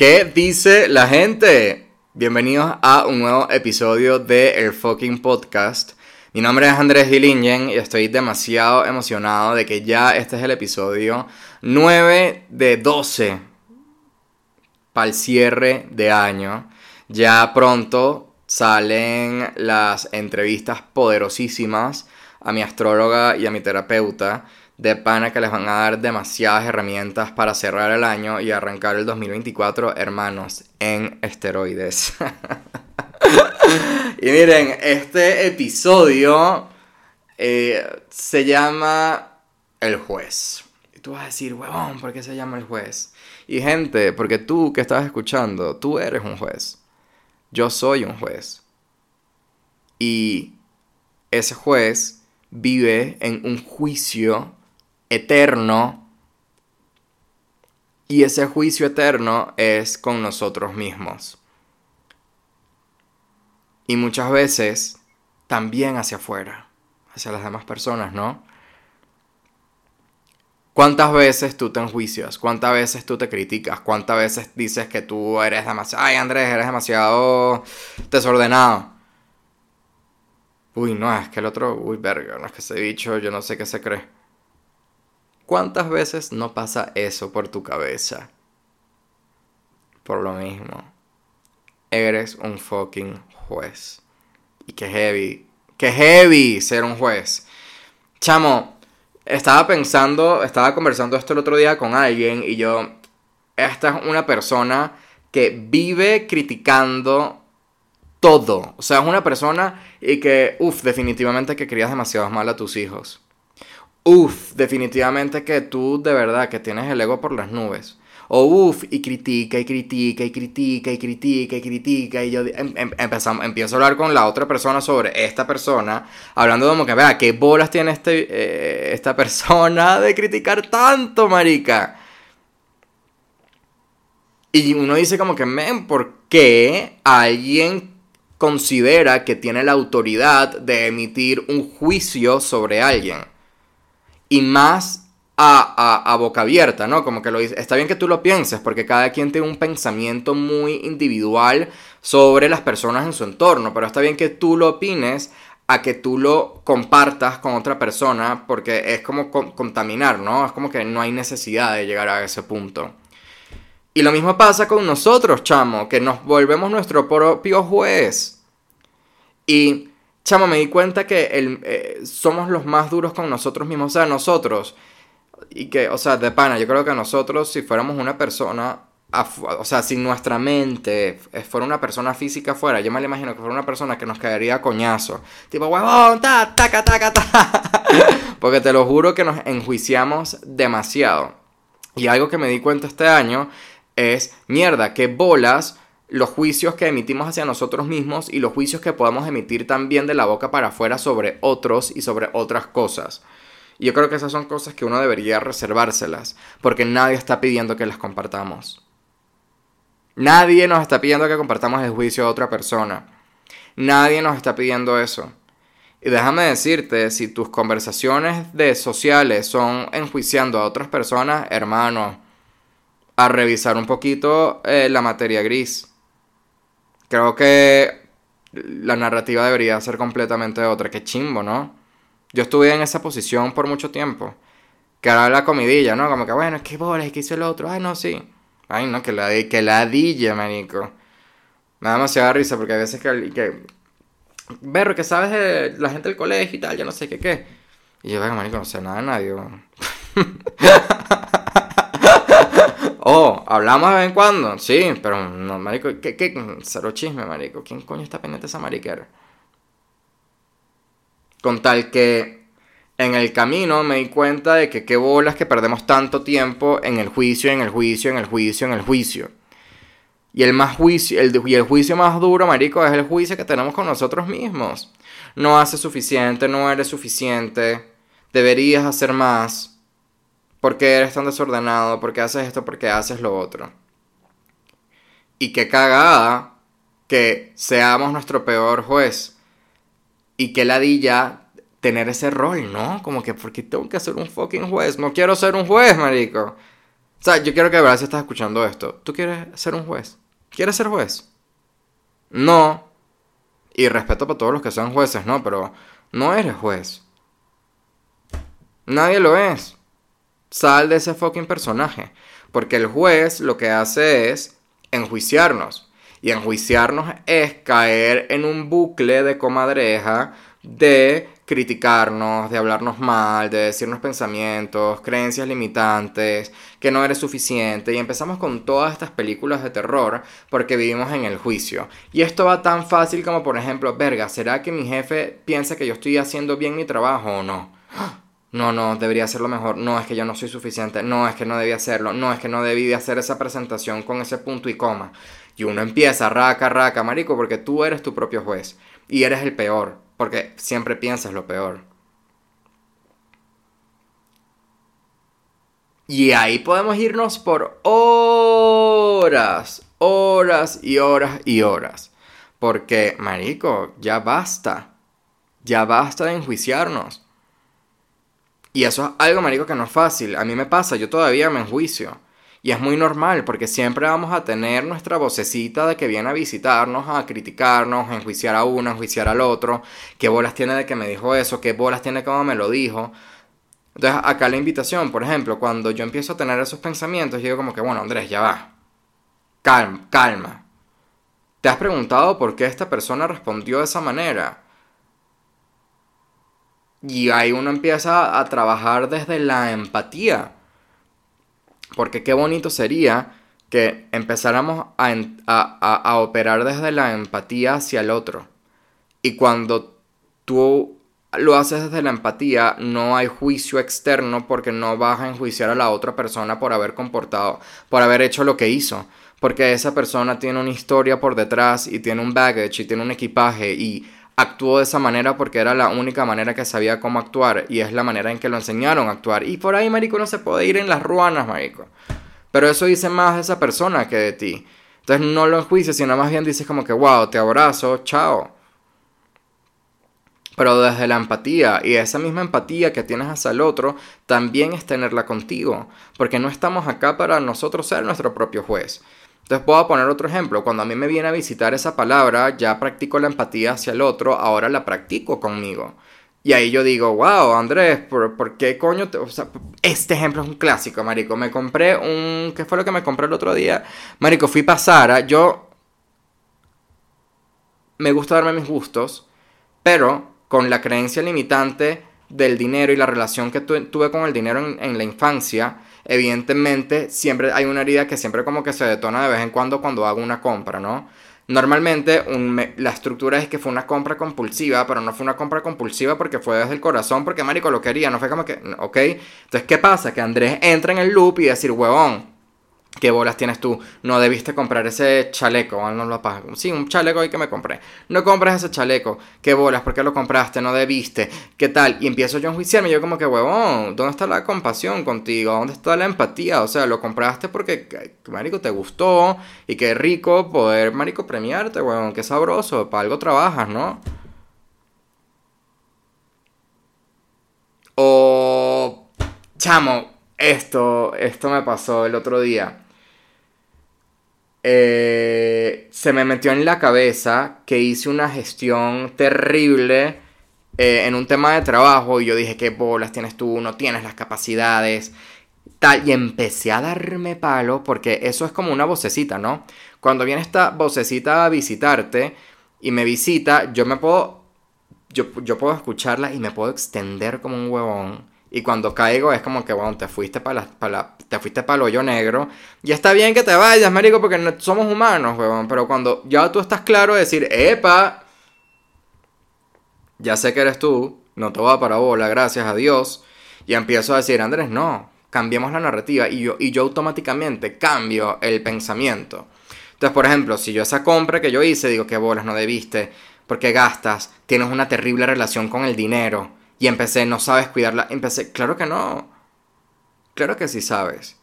¿Qué dice la gente? Bienvenidos a un nuevo episodio de El Fucking Podcast. Mi nombre es Andrés Gilingen y estoy demasiado emocionado de que ya este es el episodio 9 de 12 para el cierre de año. Ya pronto salen las entrevistas poderosísimas a mi astróloga y a mi terapeuta de pana que les van a dar demasiadas herramientas para cerrar el año y arrancar el 2024, hermanos, en esteroides. y miren, este episodio eh, se llama El juez. Y tú vas a decir, huevón, ¿por qué se llama el juez? Y gente, porque tú que estás escuchando, tú eres un juez. Yo soy un juez. Y ese juez vive en un juicio eterno y ese juicio eterno es con nosotros mismos. Y muchas veces también hacia afuera, hacia las demás personas, ¿no? ¿Cuántas veces tú te enjuicias? ¿Cuántas veces tú te criticas? ¿Cuántas veces dices que tú eres demasiado... Ay, Andrés, eres demasiado desordenado? Uy, no, es que el otro... Uy, verga, no es que ese bicho, yo no sé qué se cree. ¿Cuántas veces no pasa eso por tu cabeza? Por lo mismo. Eres un fucking juez. Y qué heavy. Qué heavy ser un juez. Chamo, estaba pensando, estaba conversando esto el otro día con alguien y yo, esta es una persona que vive criticando todo. O sea, es una persona y que, uff, definitivamente que crías demasiado mal a tus hijos. Uf, definitivamente que tú de verdad que tienes el ego por las nubes. O uf, y critica, y critica, y critica, y critica, y critica. Y yo em, em, empezamos, empiezo a hablar con la otra persona sobre esta persona, hablando como que, vea, ¿qué bolas tiene este, eh, esta persona de criticar tanto, marica? Y uno dice como que, men, ¿por qué alguien considera que tiene la autoridad de emitir un juicio sobre alguien? Y más a, boca abierta, ¿no? Como que lo está bien que tú lo pienses, porque cada quien tiene un pensamiento muy individual sobre las personas en su entorno, pero está bien que tú lo opines a que tú lo compartas con otra persona, porque es como contaminar, ¿no? Es como que no hay necesidad de llegar a ese punto. Y lo mismo pasa con nosotros, chamo, que nos volvemos nuestro propio juez. Y chamo, me di cuenta que el, eh, somos los más duros con nosotros mismos. O sea, nosotros, y que, o sea, de pana, yo creo que nosotros, si fuéramos una persona, o sea, si nuestra mente fuera una persona física fuera, yo me lo imagino que fuera una persona que nos caería coñazo. Tipo, huevón, ta, taca, taca, ta. Porque te lo juro que nos enjuiciamos demasiado. Y algo que me di cuenta este año es, mierda, qué bolas los juicios que emitimos hacia nosotros mismos y los juicios que podemos emitir también de la boca para afuera sobre otros y sobre otras cosas. Y yo creo que esas son cosas que uno debería reservárselas, porque nadie está pidiendo que las compartamos. Nadie nos está pidiendo que compartamos el juicio a otra persona. Nadie nos está pidiendo eso. Y déjame decirte, si tus conversaciones de sociales son enjuiciando a otras personas, hermano, a revisar un poquito eh, la materia gris creo que la narrativa debería ser completamente otra. Qué chimbo, ¿no? Yo estuve en esa posición por mucho tiempo. Que era la comidilla, ¿no? Como que, bueno, qué bolas, ¿qué hizo el otro? Ay, no, sí. Ay, no, que la, que ladilla, manico. Me da demasiada risa porque a veces que... que Berro, que sabes de la gente del colegio y tal, yo no sé qué, qué. Y yo, venga, marico, no sé nada de nadie. Oh, hablamos de vez en cuando, sí, pero no, marico, ¿qué, qué? Cero chisme, marico. ¿Quién coño está pendiente de esa mariquera? Con tal que en el camino me di cuenta de que qué bolas que perdemos tanto tiempo en el juicio, en el juicio, en el juicio, en el juicio. Y el más juicio, el, y el juicio más duro, marico, es el juicio que tenemos con nosotros mismos. No haces suficiente, no eres suficiente, deberías hacer más. ¿Por qué eres tan desordenado? ¿Por qué haces esto? ¿Por qué haces lo otro? Y qué cagada que seamos nuestro peor juez. Y qué ladilla tener ese rol, ¿no? Como que, ¿por qué tengo que ser un fucking juez? No quiero ser un juez, marico. O sea, yo quiero que de verdad si estás escuchando esto, ¿tú quieres ser un juez? ¿Quieres ser juez? No. Y respeto para todos los que sean jueces, ¿no? Pero no eres juez. Nadie lo es. Sal de ese fucking personaje. Porque el juez lo que hace es enjuiciarnos. Y enjuiciarnos es caer en un bucle de comadreja de criticarnos, de hablarnos mal, de decirnos pensamientos, creencias limitantes, que no eres suficiente. Y empezamos con todas estas películas de terror porque vivimos en el juicio. Y esto va tan fácil como, por ejemplo, verga, ¿será que mi jefe piensa que yo estoy haciendo bien mi trabajo o no? No, no, debería hacerlo mejor. No, es que yo no soy suficiente. No, es que no debía hacerlo. No, es que no debí de hacer esa presentación con ese punto y coma. Y uno empieza, raca, raca, marico, porque tú eres tu propio juez. Y eres el peor, porque siempre piensas lo peor. Y ahí podemos irnos por horas, horas y horas y horas. Porque, marico, ya basta. Ya basta de enjuiciarnos. Y eso es algo, marico, que no es fácil. A mí me pasa, yo todavía me enjuicio. Y es muy normal, porque siempre vamos a tener nuestra vocecita de que viene a visitarnos, a criticarnos, a enjuiciar a uno, a enjuiciar al otro. ¿Qué bolas tiene de que me dijo eso? ¿Qué bolas tiene como me lo dijo? Entonces, acá la invitación, por ejemplo, cuando yo empiezo a tener esos pensamientos, yo digo como que, bueno, Andrés, ya va. Calma, calma. ¿Te has preguntado por qué esta persona respondió de esa manera? Y ahí uno empieza a trabajar desde la empatía. Porque qué bonito sería que empezáramos a, a, operar desde la empatía hacia el otro. Y cuando tú lo haces desde la empatía, no hay juicio externo porque no vas a enjuiciar a la otra persona por haber comportado, por haber hecho lo que hizo. Porque esa persona tiene una historia por detrás y tiene un baggage y tiene un equipaje y actuó de esa manera porque era la única manera que sabía cómo actuar y es la manera en que lo enseñaron a actuar. Y por ahí, marico, no se puede ir en las ruanas, marico. Pero eso dice más de esa persona que de ti. Entonces no lo enjuicias, sino más bien dices como que, wow, te abrazo, chao. Pero desde la empatía, y esa misma empatía que tienes hacia el otro, también es tenerla contigo. Porque no estamos acá para nosotros ser nuestro propio juez. Entonces puedo poner otro ejemplo. Cuando a mí me viene a visitar esa palabra, ya practico la empatía hacia el otro, ahora la practico conmigo. Y ahí yo digo, wow, Andrés, ¿por, qué coño? O sea, este ejemplo es un clásico, Marico. Me compré un... ¿Qué fue lo que me compré el otro día? Marico, fui a Sara. Yo... Me gusta darme mis gustos, pero con la creencia limitante del dinero y la relación que tuve con el dinero en la infancia, evidentemente siempre hay una herida que siempre como que se detona de vez en cuando cuando hago una compra, ¿no? Normalmente la estructura es que fue una compra compulsiva, pero no fue una compra compulsiva porque fue desde el corazón, porque Marico lo quería, no fue como que, ok. Entonces, ¿qué pasa? Que Andrés entra en el loop y decir, huevón, ¿Qué bolas tienes tú? No debiste comprar ese chaleco. No lo Sí, un chaleco ahí que me compré. No compres ese chaleco. ¿Qué bolas? ¿Por qué lo compraste? No debiste. ¿Qué tal? Y empiezo yo a enjuiciarme. Yo como que, huevón, ¿dónde está la compasión contigo? ¿Dónde está la empatía? O sea, lo compraste porque, marico, te gustó. Y qué rico poder, marico, premiarte, huevón. Qué sabroso. Para algo trabajas, ¿no? O... Chamo, esto, esto me pasó el otro día. Eh, se me metió en la cabeza que hice una gestión terrible eh, en un tema de trabajo y yo dije, ¿qué bolas tienes tú? No tienes las capacidades. Tal, y empecé a darme palo porque eso es como una vocecita, ¿no? Cuando viene esta vocecita a visitarte y me visita, yo me puedo, yo, yo puedo escucharla y me puedo extender como un huevón y cuando caigo es como que, bueno, te fuiste para la, te fuiste para el hoyo negro. Y está bien que te vayas, marico, porque no, somos humanos, weón. Pero cuando ya tú estás claro de decir, epa, ya sé que eres tú, no te va para bola, gracias a Dios. Y empiezo a decir, Andrés, no, cambiemos la narrativa. Y yo, y yo automáticamente cambio el pensamiento. Entonces, por ejemplo, si yo esa compra que yo hice, digo, qué bolas, no debiste, porque gastas, tienes una terrible relación con el dinero y empecé, no sabes cuidarla. Empecé, claro que no. Claro que sí sabes.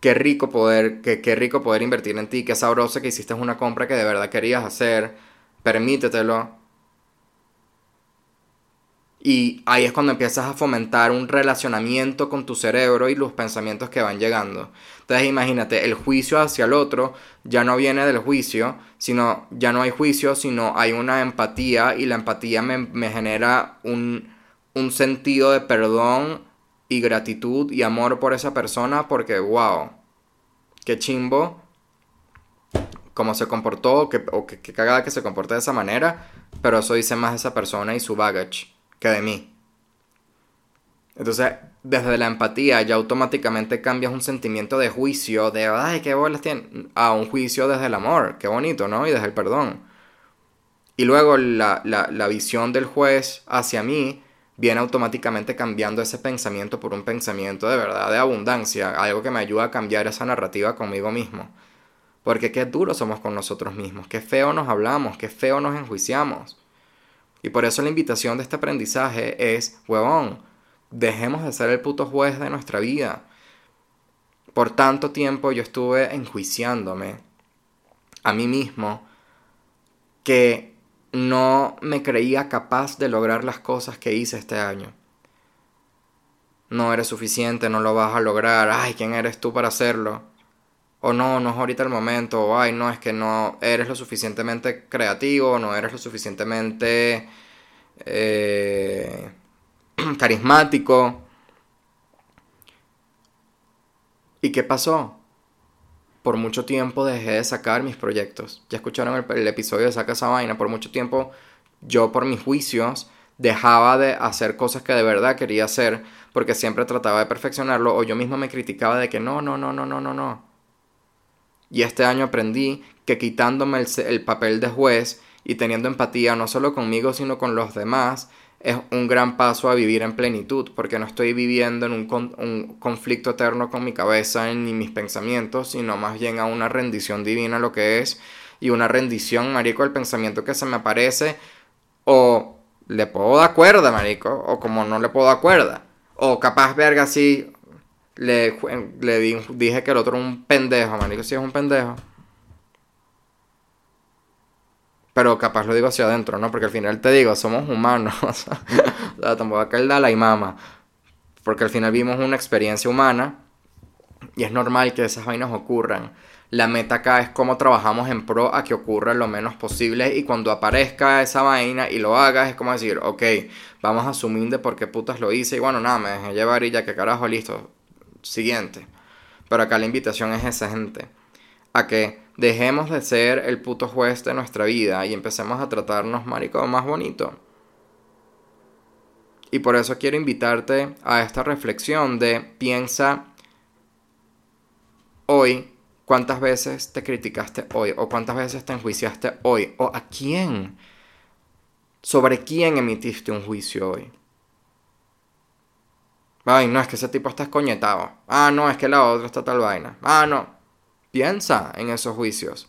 Qué rico poder, qué, qué rico poder invertir en ti, qué sabroso que hiciste una compra que de verdad querías hacer. Permítetelo. Y ahí es cuando empiezas a fomentar un relacionamiento con tu cerebro y los pensamientos que van llegando. Entonces imagínate, el juicio hacia el otro ya no viene del juicio, sino ya no hay juicio, sino hay una empatía y la empatía me, me genera un, un sentido de perdón y gratitud y amor por esa persona porque, wow, qué chimbo cómo se comportó o que cagada que se comporte de esa manera, pero eso dice más de esa persona y su baggage que de mí. Entonces, desde la empatía ya automáticamente cambias un sentimiento de juicio, de, ay, qué bolas tiene, a un juicio desde el amor, qué bonito, ¿no? Y desde el perdón. Y luego la, la, la visión del juez hacia mí viene automáticamente cambiando ese pensamiento por un pensamiento de verdad de abundancia, algo que me ayuda a cambiar esa narrativa conmigo mismo. Porque qué duros somos con nosotros mismos, qué feo nos hablamos, qué feo nos enjuiciamos. Y por eso la invitación de este aprendizaje es, huevón, dejemos de ser el puto juez de nuestra vida. Por tanto tiempo yo estuve enjuiciándome a mí mismo que no me creía capaz de lograr las cosas que hice este año. No eres suficiente, no lo vas a lograr. Ay, ¿quién eres tú para hacerlo? O no, no es ahorita el momento. O ay, no, es que no eres lo suficientemente creativo, no eres lo suficientemente eh, carismático. ¿Y qué pasó? Por mucho tiempo dejé de sacar mis proyectos. Ya escucharon el, el episodio de Saca esa vaina. Por mucho tiempo yo por mis juicios dejaba de hacer cosas que de verdad quería hacer porque siempre trataba de perfeccionarlo o yo mismo me criticaba de que no, no, no, no, no, no, no. Y este año aprendí que quitándome el, papel de juez y teniendo empatía no solo conmigo, sino con los demás, es un gran paso a vivir en plenitud, porque no estoy viviendo en un, un, conflicto eterno con mi cabeza ni mis pensamientos, sino más bien a una rendición divina lo que es, y una rendición, marico, al pensamiento que se me aparece, o le puedo dar cuerda, marico, o como no le puedo dar cuerda, o capaz, verga, así, le, le dije que el otro es un pendejo, manico, si es un pendejo. Pero capaz lo digo hacia adentro, ¿no? Porque al final te digo, somos humanos. o sea, tampoco acá el la y mama. Porque al final vimos una experiencia humana y es normal que esas vainas ocurran. La meta acá es cómo trabajamos en pro a que ocurra lo menos posible y cuando aparezca esa vaina y lo hagas es como decir, ok, vamos a asumir de por qué putas lo hice y bueno, nada, me dejé llevar y ya que carajo, listo, siguiente. Pero acá la invitación es esa gente. A que dejemos de ser el puto juez de nuestra vida y empecemos a tratarnos, marico, más bonito. Y por eso quiero invitarte a esta reflexión de piensa hoy cuántas veces te criticaste hoy o cuántas veces te enjuiciaste hoy o a quién, sobre quién emitiste un juicio hoy. Ay, no, es que ese tipo está escoñetado. Ah, no, es que la otra está tal vaina. Ah, no. Piensa en esos juicios.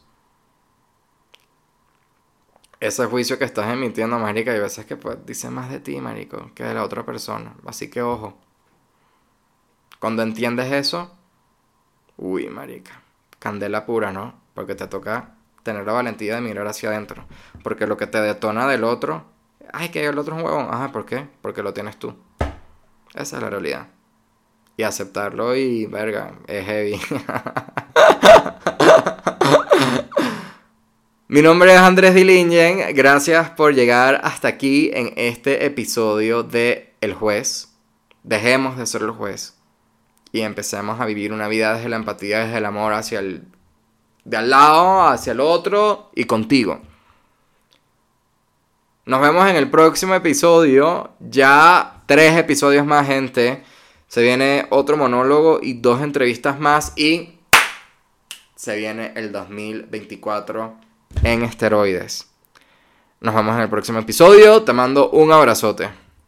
Ese juicio que estás emitiendo, marica, hay veces que pues, dice más de ti, marico, que de la otra persona. Así que ojo. Cuando entiendes eso, uy, marica, candela pura, ¿no? Porque te toca tener la valentía de mirar hacia adentro. Porque lo que te detona del otro, ay, que el otro es un huevón. Ajá, ¿por qué? Porque lo tienes tú. Esa es la realidad. Y aceptarlo y, verga, es heavy. Mi nombre es Andrés Dilingen. Gracias por llegar hasta aquí en este episodio de El Juez. Dejemos de ser el juez y empecemos a vivir una vida desde la empatía, desde el amor hacia el de al lado, hacia el otro y contigo. Nos vemos en el próximo episodio. Ya tres episodios más, gente. Se viene otro monólogo y dos entrevistas más. Y se viene el 2024 en esteroides. Nos vemos en el próximo episodio. Te mando un abrazote.